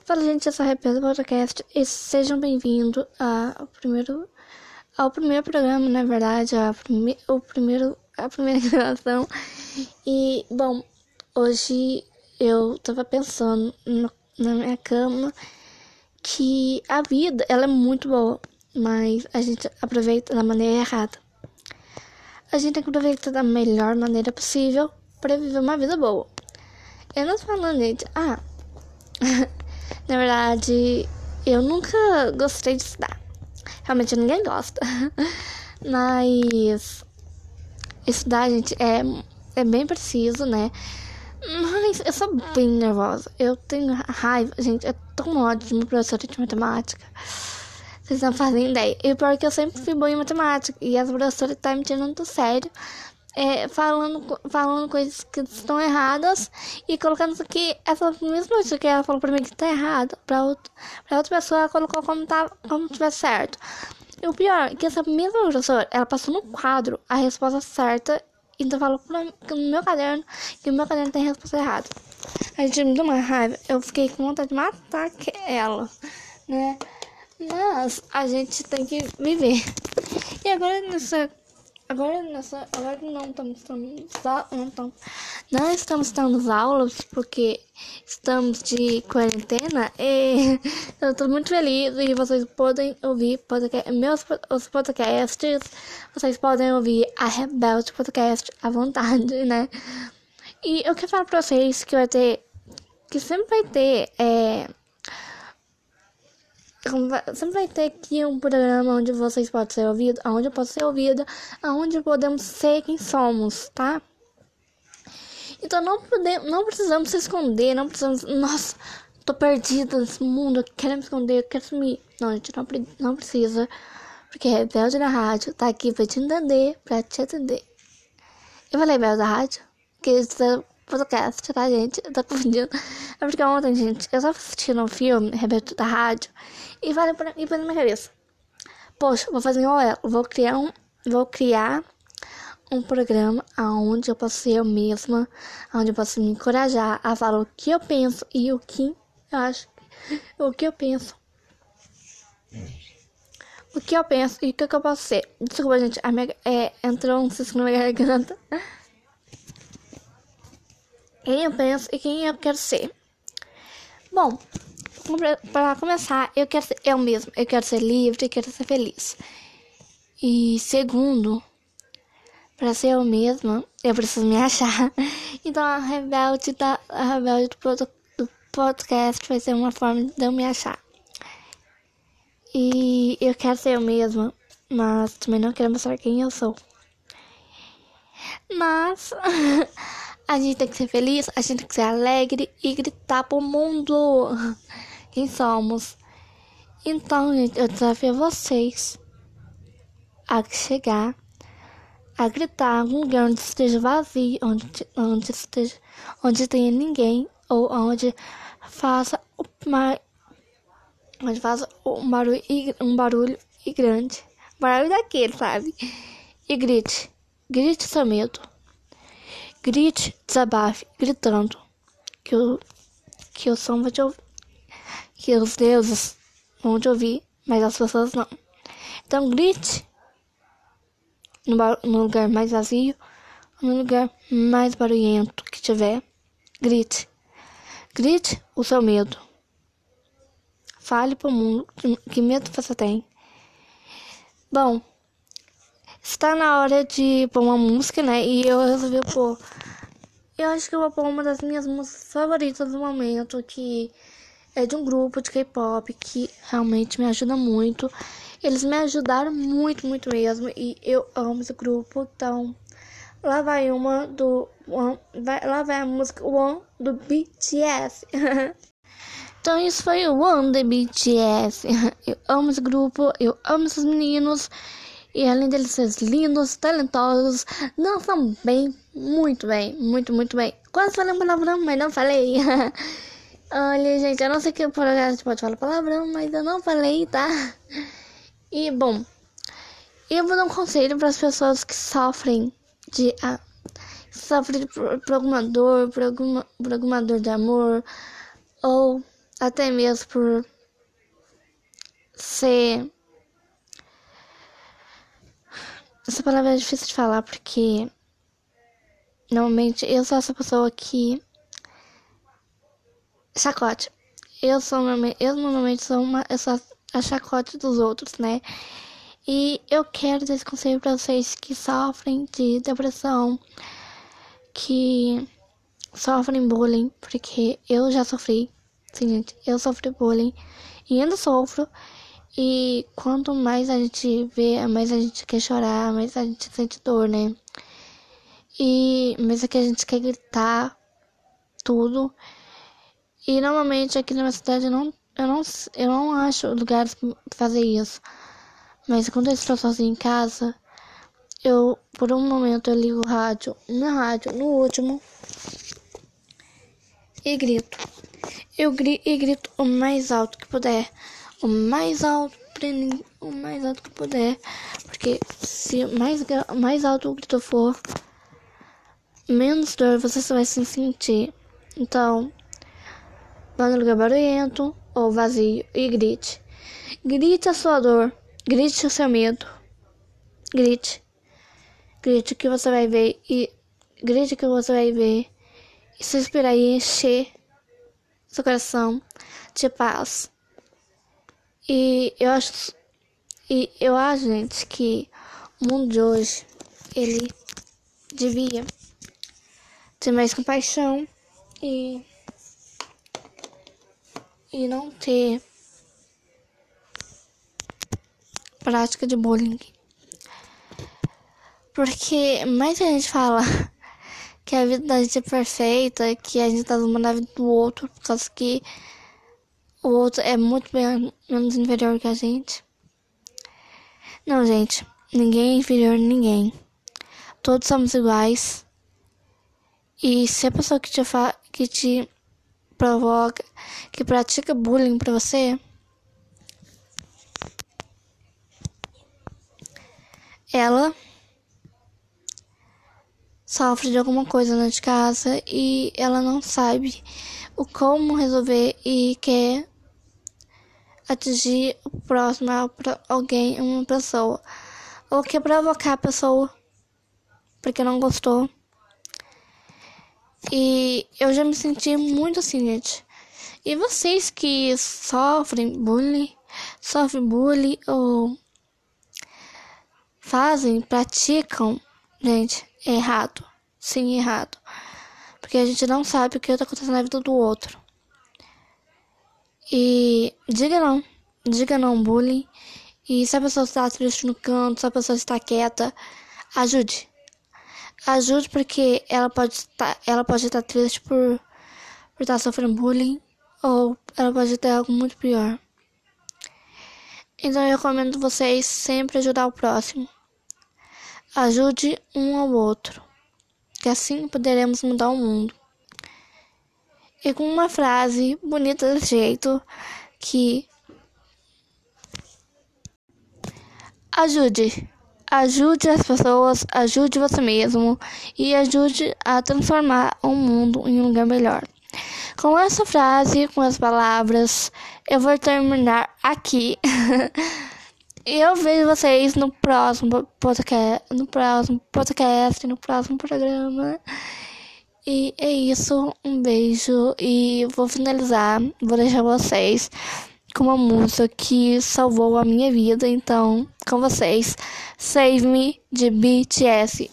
Fala gente, eu sou a Repeta Podcast e sejam bem-vindos ao primeiro ao primeiro programa, na verdade, a prime, o primeiro a primeira gravação. E bom, hoje eu tava pensando no, na minha cama que a vida ela é muito boa, mas a gente aproveita da maneira errada. A gente tem que aproveitar da melhor maneira possível para viver uma vida boa. Eu não tô falando, gente, ah, na verdade, eu nunca gostei de estudar. Realmente ninguém gosta. Mas estudar, gente, é, é bem preciso, né? Mas eu sou bem nervosa. Eu tenho raiva, gente. É tão ódio de uma professora de matemática. Vocês não fazem ideia. E pior que eu sempre fui boa em matemática. E as professoras estão tá me tirando muito sério é, falando, falando coisas que estão erradas e colocando aqui, essa mesma notícia que ela falou pra mim que tá errado, pra, outro, pra outra pessoa ela colocou como, tá, como tivesse certo. E o pior é que essa mesma professora, ela passou no quadro a resposta certa então falou pra, no meu caderno que o meu caderno tem a resposta errada. A gente me deu uma raiva, eu fiquei com vontade de matar ela, né? Mas a gente tem que viver. E agora nessa Agora, nessa, agora não estamos tendo, não, não estamos tendo aulas porque estamos de quarentena e eu estou muito feliz e vocês podem ouvir podcast, meus os podcasts, vocês podem ouvir a Rebelde Podcast à vontade, né? E eu quero falar pra vocês que vai ter, que sempre vai ter, é, Sempre vai ter aqui um programa onde vocês podem ser ouvidos, onde eu posso ser ouvida, onde podemos ser quem somos, tá? Então não podemos, não precisamos se esconder, não precisamos. Nossa, tô perdida nesse mundo, eu quero me esconder, eu quero sumir. Não, a gente não, não precisa. Porque Rebelde da Rádio tá aqui pra te entender, pra te atender. Eu falei Rebelde da Rádio, que isso é podcast, tá, gente? Eu tô confundindo. É porque ontem, gente, eu tava assistindo um filme, Rebelde da Rádio, e falei pra, e na minha cabeça. Poxa, vou fazer ela. Vou criar um. Vou criar um programa onde eu posso ser eu mesma, onde eu posso me encorajar a falar o que eu penso e o que eu acho, o que eu penso. O que eu penso e o que, eu posso ser. Desculpa, gente, minha, é, entrou um cisco na minha garganta. Quem eu penso e quem eu quero ser. Bom, para começar, eu quero ser eu mesmo. Eu quero ser livre, eu quero ser feliz. E segundo, para ser eu mesma, eu preciso me achar. Então a rebelde da a rebelde do, do podcast vai ser uma forma de eu me achar. E eu quero ser eu mesma, mas também não quero mostrar quem eu sou. Mas a gente tem que ser feliz, a gente tem que ser alegre e gritar pro mundo quem somos. Então, gente, eu desafio vocês a chegar, a gritar algum lugar onde esteja vazio, onde, onde, esteja, onde tenha ninguém, ou onde faça o mar, onde faça um barulho, um barulho e grande. Barulho daquele, sabe? E grite. Grite seu medo. Grite, desabafe, gritando. Que o, que o som vai te ouvir que os deuses vão te ouvir, mas as pessoas não. Então grite no, no lugar mais vazio, no lugar mais barulhento que tiver. Grite. Grite o seu medo. Fale pro mundo que medo você tem. Bom, está na hora de pôr uma música, né? E eu resolvi pôr. Eu acho que eu vou pôr uma das minhas músicas favoritas do momento, que é de um grupo de K-pop que realmente me ajuda muito. Eles me ajudaram muito, muito mesmo. E eu amo esse grupo. Então, lá vai uma do. One, vai, lá vai a música One do BTS. então, isso foi o One do BTS. Eu amo esse grupo, eu amo esses meninos. E além deles serem lindos, talentosos, dançam bem, muito bem, muito, muito bem. Quase falei um palavrão, mas não falei. Olha, gente, eu não sei que podcast pode falar palavrão, mas eu não falei, tá? E, bom, eu vou dar um conselho para as pessoas que sofrem de. Ah, sofrem por, por alguma dor, por, alguma, por alguma dor de amor, ou até mesmo por ser. Essa palavra é difícil de falar porque normalmente eu sou essa pessoa que chacote. Eu sou eu normalmente sou uma eu sou a chacote dos outros, né? E eu quero dar esse conselho para vocês que sofrem de depressão, que sofrem bullying, porque eu já sofri. Sim, gente, eu sofri bullying e ainda sofro. E quanto mais a gente vê, mais a gente quer chorar, mais a gente sente dor, né? E é que a gente quer gritar tudo. E normalmente aqui na minha cidade eu não, eu não, eu não acho lugares pra fazer isso. Mas quando eu estou sozinha em casa, eu por um momento eu ligo o rádio, na rádio, no último, e grito. Eu grito e grito o mais alto que puder. O mais alto, o mais alto que puder. Porque se mais, mais alto o grito for, menos dor você vai se sentir. Então, vá no lugar barulhento ou vazio e grite. Grite a sua dor. Grite o seu medo. Grite. Grite que você vai ver e grite que você vai ver e se inspirar e encher seu coração de paz. E eu acho e eu acho, gente, que o mundo de hoje ele devia ter mais compaixão e e não ter prática de bullying. Porque mais a gente fala que a vida da gente é perfeita, que a gente tá zoando a vida do outro, por causa que o outro é muito bem, menos inferior que a gente. Não, gente, ninguém é inferior a ninguém. Todos somos iguais. E se a pessoa que te, que te provoca, que pratica bullying pra você, ela sofre de alguma coisa dentro de casa e ela não sabe o como resolver e quer atingir o próximo alguém, uma pessoa, ou quer provocar a pessoa porque não gostou. E eu já me senti muito assim, gente. E vocês que sofrem bullying, sofrem bullying ou fazem, praticam, gente, errado. Sim, errado. Porque a gente não sabe o que está acontecendo na vida do outro. E diga não. Diga não bullying. E se a pessoa está triste no canto, se a pessoa está quieta, ajude. Ajude porque ela pode estar, ela pode estar triste por, por estar sofrendo bullying ou ela pode ter algo muito pior. Então eu recomendo vocês sempre ajudar o próximo. Ajude um ao outro, que assim poderemos mudar o mundo. E com uma frase bonita desse jeito que ajude, ajude as pessoas, ajude você mesmo e ajude a transformar o mundo em um lugar melhor. Com essa frase, com as palavras, eu vou terminar aqui. E eu vejo vocês no próximo podcast, no próximo podcast, no próximo programa. E é isso, um beijo e vou finalizar, vou deixar vocês com uma música que salvou a minha vida, então, com vocês, Save Me de BTS.